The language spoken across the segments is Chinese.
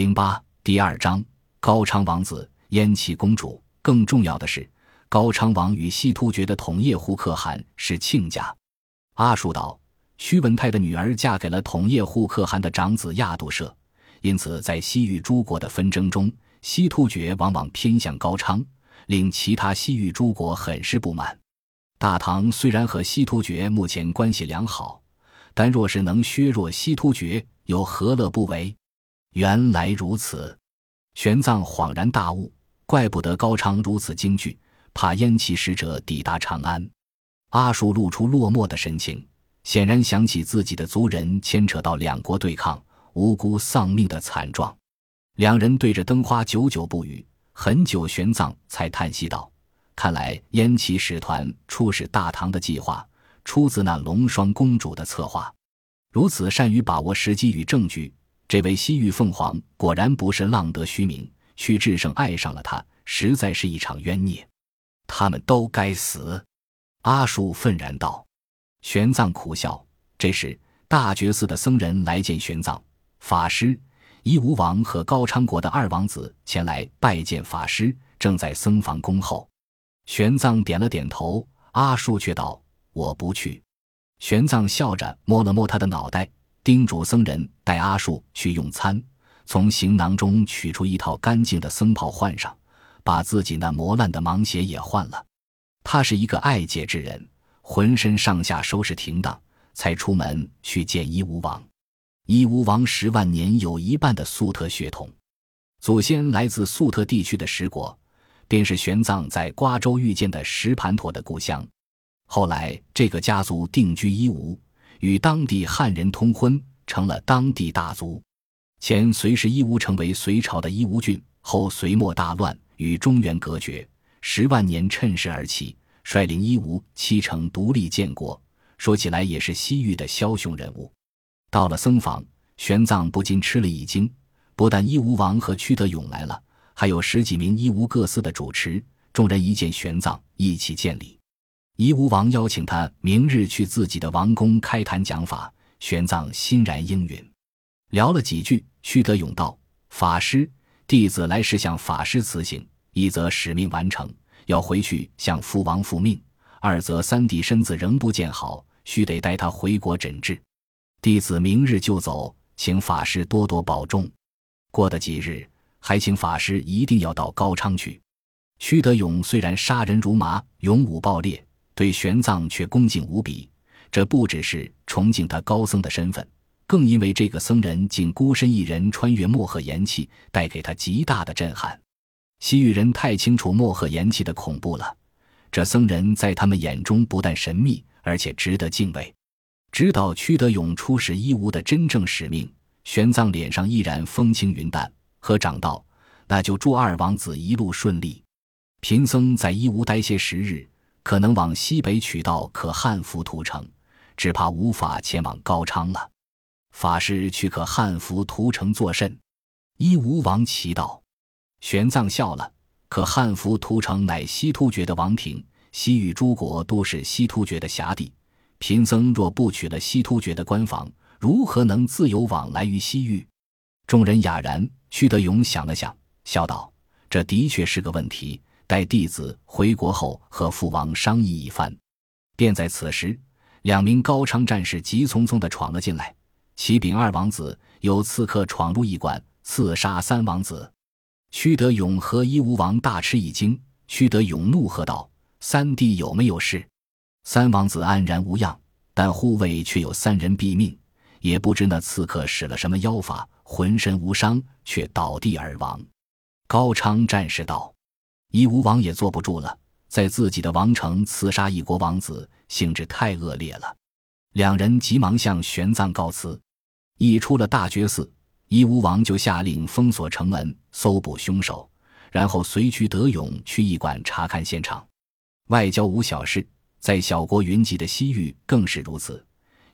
零八第二章高昌王子燕齐公主。更重要的是，高昌王与西突厥的统叶护可汗是亲家。阿术道，屈文泰的女儿嫁给了统叶护可汗的长子亚度舍，因此在西域诸国的纷争中，西突厥往往偏向高昌，令其他西域诸国很是不满。大唐虽然和西突厥目前关系良好，但若是能削弱西突厥，又何乐不为？原来如此，玄奘恍然大悟，怪不得高昌如此惊惧，怕燕齐使者抵达长安。阿术露出落寞的神情，显然想起自己的族人牵扯到两国对抗，无辜丧命的惨状。两人对着灯花久久不语，很久，玄奘才叹息道。看来燕齐使团出使大唐的计划出自那龙双公主的策划。如此善于把握时机与证据，这位西域凤凰果然不是浪得虚名。屈志胜爱上了她，实在是一场冤孽。他们都该死！阿术愤然道。玄奘苦笑。这时，大觉寺的僧人来见玄奘法师，夷吾王和高昌国的二王子前来拜见法师，正在僧房恭候。玄奘点了点头，阿术却道：“我不去。”玄奘笑着摸了摸他的脑袋，叮嘱僧人带阿术去用餐，从行囊中取出一套干净的僧袍换上，把自己那磨烂的芒鞋也换了。他是一个爱戒之人，浑身上下收拾停当，才出门去见伊吾王。伊吾王十万年有一半的粟特血统，祖先来自粟特地区的十国。便是玄奘在瓜州遇见的石盘陀的故乡，后来这个家族定居伊吾，与当地汉人通婚，成了当地大族。前隋时伊吾成为隋朝的伊吾郡，后隋末大乱，与中原隔绝。十万年趁势而起，率领伊吾七城独立建国。说起来也是西域的枭雄人物。到了僧房，玄奘不禁吃了一惊，不但伊吾王和屈德勇来了。还有十几名伊吾各司的主持，众人一见玄奘，一起见礼。夷吾王邀请他明日去自己的王宫开坛讲法，玄奘欣然应允。聊了几句，屈德勇道：“法师，弟子来是向法师辞行，一则使命完成，要回去向父王复命；二则三弟身子仍不见好，须得带他回国诊治。弟子明日就走，请法师多多保重。过得几日。”还请法师一定要到高昌去。屈德勇虽然杀人如麻，勇武暴烈，对玄奘却恭敬无比。这不只是崇敬他高僧的身份，更因为这个僧人竟孤身一人穿越漠河岩气，带给他极大的震撼。西域人太清楚漠河岩气的恐怖了，这僧人在他们眼中不但神秘，而且值得敬畏。知道屈德勇出使伊吾的真正使命，玄奘脸上依然风轻云淡。和长道：“那就祝二王子一路顺利。贫僧在伊吾待些时日，可能往西北取道可汉服屠城，只怕无法前往高昌了。法师去可汉服屠城作甚？”一吴王奇道。玄奘笑了：“可汉服屠城乃西突厥的王庭，西域诸国都是西突厥的辖地。贫僧若不取了西突厥的官房，如何能自由往来于西域？”众人哑然。屈德勇想了想，笑道：“这的确是个问题。待弟子回国后，和父王商议一番。”便在此时，两名高昌战士急匆匆地闯了进来。启禀二王子，有刺客闯入驿馆，刺杀三王子。屈德勇和伊吾王大吃一惊。屈德勇怒喝道：“三弟有没有事？”三王子安然无恙，但护卫却有三人毙命，也不知那刺客使了什么妖法。浑身无伤，却倒地而亡。高昌战士道：“夷吾王也坐不住了，在自己的王城刺杀一国王子，性质太恶劣了。”两人急忙向玄奘告辞。一出了大觉寺，夷吾王就下令封锁城门，搜捕凶手，然后随屈德勇去驿馆查看现场。外交无小事，在小国云集的西域更是如此。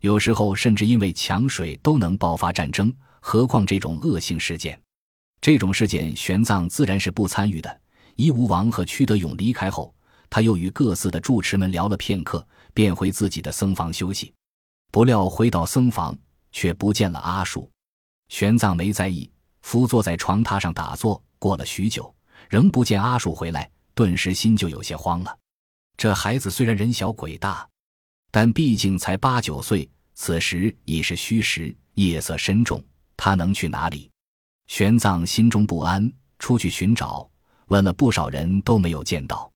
有时候甚至因为抢水都能爆发战争。何况这种恶性事件，这种事件玄奘自然是不参与的。夷吾王和屈德勇离开后，他又与各寺的住持们聊了片刻，便回自己的僧房休息。不料回到僧房，却不见了阿树。玄奘没在意，伏坐在床榻上打坐，过了许久，仍不见阿树回来，顿时心就有些慌了。这孩子虽然人小鬼大，但毕竟才八九岁，此时已是虚时，夜色深重，他能去哪里？玄奘心中不安，出去寻找，问了不少人都没有见到。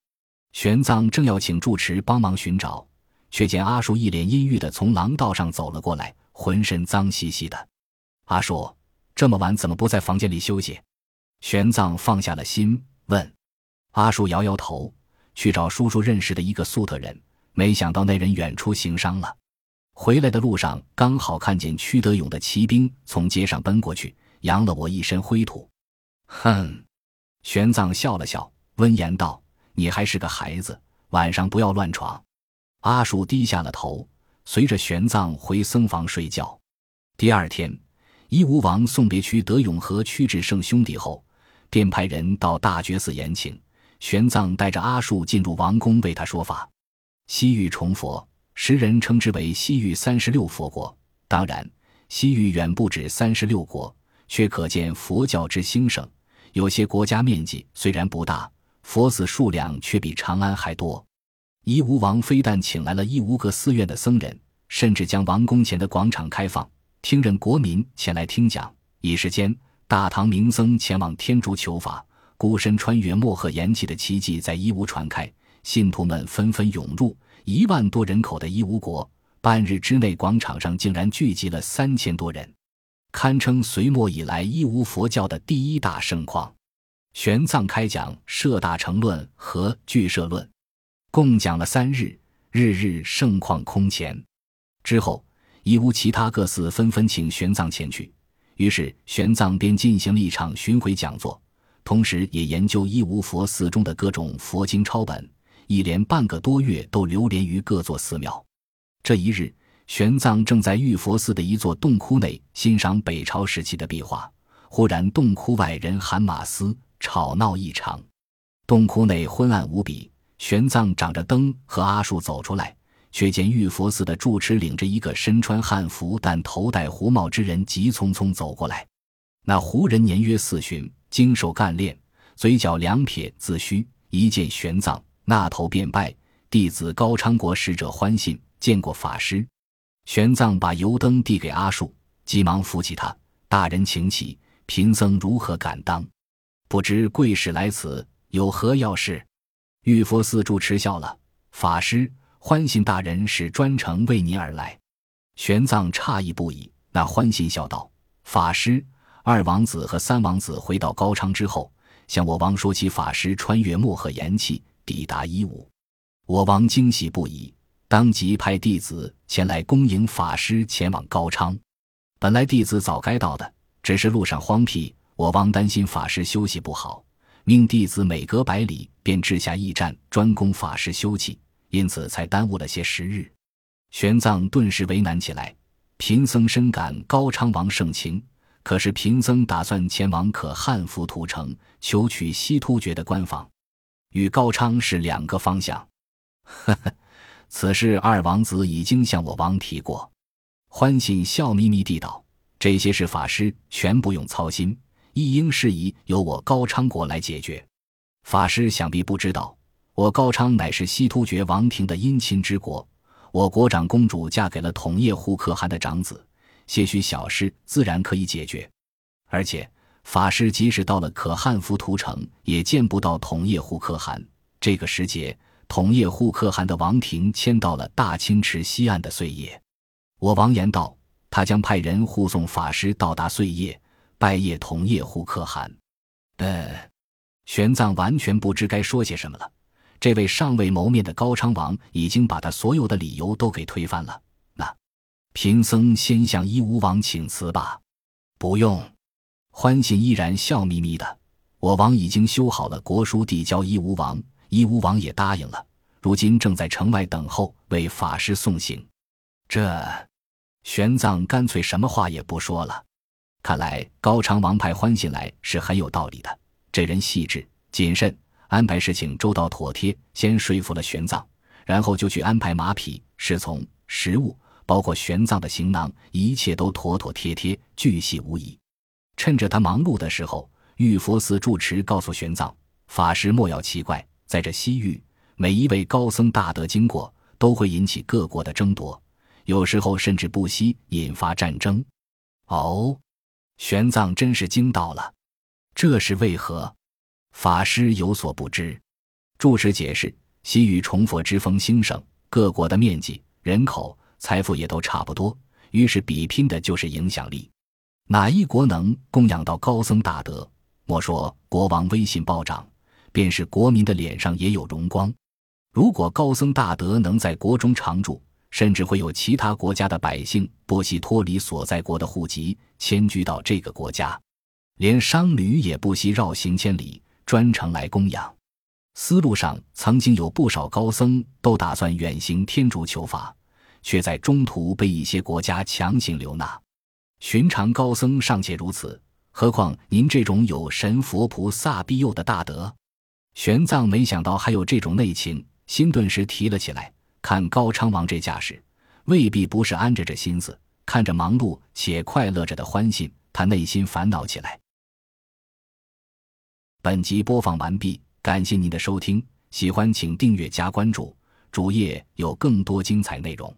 玄奘正要请住持帮忙寻找，却见阿树一脸阴郁的从廊道上走了过来，浑身脏兮兮的。阿树，这么晚怎么不在房间里休息？玄奘放下了心，问。阿树摇摇头，去找叔叔认识的一个粟特人，没想到那人远出行商了。回来的路上，刚好看见屈德勇的骑兵从街上奔过去，扬了我一身灰土。哼！玄奘笑了笑，温言道。你还是个孩子，晚上不要乱闯。阿树低下了头，随着玄奘回僧房睡觉。第二天，伊吾王送别屈德永和屈志胜兄弟后，便派人到大觉寺延请玄奘，带着阿树进入王宫为他说法。西域崇佛，时人称之为西域三十六佛国。当然，西域远不止三十六国，却可见佛教之兴盛。有些国家面积虽然不大。佛寺数量却比长安还多。伊吾王非但请来了伊吾各寺院的僧人，甚至将王宫前的广场开放，听任国民前来听讲。一时间，大唐名僧前往天竺求法，孤身穿越漠河延气的奇迹在伊吾传开，信徒们纷纷涌入。一万多人口的伊吾国，半日之内，广场上竟然聚集了三千多人，堪称隋末以来义乌佛教的第一大盛况。玄奘开讲《摄大乘论》和《俱舍论》，共讲了三日，日日盛况空前。之后，义乌其他各寺纷纷请玄奘前去，于是玄奘便进行了一场巡回讲座，同时也研究义乌佛寺中的各种佛经抄本，一连半个多月都流连于各座寺庙。这一日，玄奘正在玉佛寺的一座洞窟内欣赏北朝时期的壁画，忽然洞窟外人喊马嘶。吵闹异常，洞窟内昏暗无比。玄奘掌着灯和阿树走出来，却见玉佛寺的住持领着一个身穿汉服但头戴胡帽之人急匆匆走过来。那胡人年约四旬，经受干练，嘴角两撇自虚。一见玄奘，那头便拜：“弟子高昌国使者欢信，见过法师。”玄奘把油灯递给阿树，急忙扶起他：“大人请起，贫僧如何敢当？”不知贵使来此有何要事？玉佛寺住持笑了：“法师，欢信大人是专程为您而来。”玄奘诧异不已。那欢信笑道：“法师，二王子和三王子回到高昌之后，向我王说起法师穿越漠河岩气，抵达伊吾。我王惊喜不已，当即派弟子前来恭迎法师前往高昌。本来弟子早该到的，只是路上荒僻。”我王担心法师休息不好，命弟子每隔百里便置下驿站，专供法师休憩，因此才耽误了些时日。玄奘顿时为难起来。贫僧深感高昌王盛情，可是贫僧打算前往可汗浮屠城，求取西突厥的官方，与高昌是两个方向。呵呵，此事二王子已经向我王提过。欢喜笑眯眯地道：“这些事法师全不用操心。”一应事宜由我高昌国来解决。法师想必不知道，我高昌乃是西突厥王庭的姻亲之国，我国长公主嫁给了统叶护可汗的长子，些许小事自然可以解决。而且法师即使到了可汗浮屠城，也见不到统叶护可汗。这个时节，同叶护可汗的王庭迁到了大清池西岸的碎叶。我王言道，他将派人护送法师到达碎叶。拜谒同叶护可汗，呃，玄奘完全不知该说些什么了。这位尚未谋面的高昌王已经把他所有的理由都给推翻了。那贫僧先向伊吾王请辞吧。不用，欢信依然笑眯眯的。我王已经修好了国书，递交伊吾王，伊吾王也答应了。如今正在城外等候，为法师送行。这玄奘干脆什么话也不说了。看来高昌王派欢信来是很有道理的。这人细致谨慎，安排事情周到妥帖。先说服了玄奘，然后就去安排马匹、侍从、食物，包括玄奘的行囊，一切都妥妥帖帖，巨细无遗。趁着他忙碌的时候，玉佛寺住持告诉玄奘法师莫要奇怪，在这西域，每一位高僧大德经过，都会引起各国的争夺，有时候甚至不惜引发战争。哦，玄奘真是惊到了，这是为何？法师有所不知。住持解释：西域崇佛之风兴盛，各国的面积、人口、财富也都差不多，于是比拼的就是影响力。哪一国能供养到高僧大德？莫说国王威信暴涨，便是国民的脸上也有荣光。如果高僧大德能在国中常住，甚至会有其他国家的百姓不惜脱离所在国的户籍，迁居到这个国家，连商旅也不惜绕行千里，专程来供养。丝路上曾经有不少高僧都打算远行天竺求法，却在中途被一些国家强行留纳。寻常高僧尚且如此，何况您这种有神佛菩萨庇佑的大德？玄奘没想到还有这种内情，心顿时提了起来。看高昌王这架势，未必不是安着这心思。看着忙碌且快乐着的欢信，他内心烦恼起来。本集播放完毕。感谢您的收听，喜欢请订阅加关注，主页有更多精彩内容。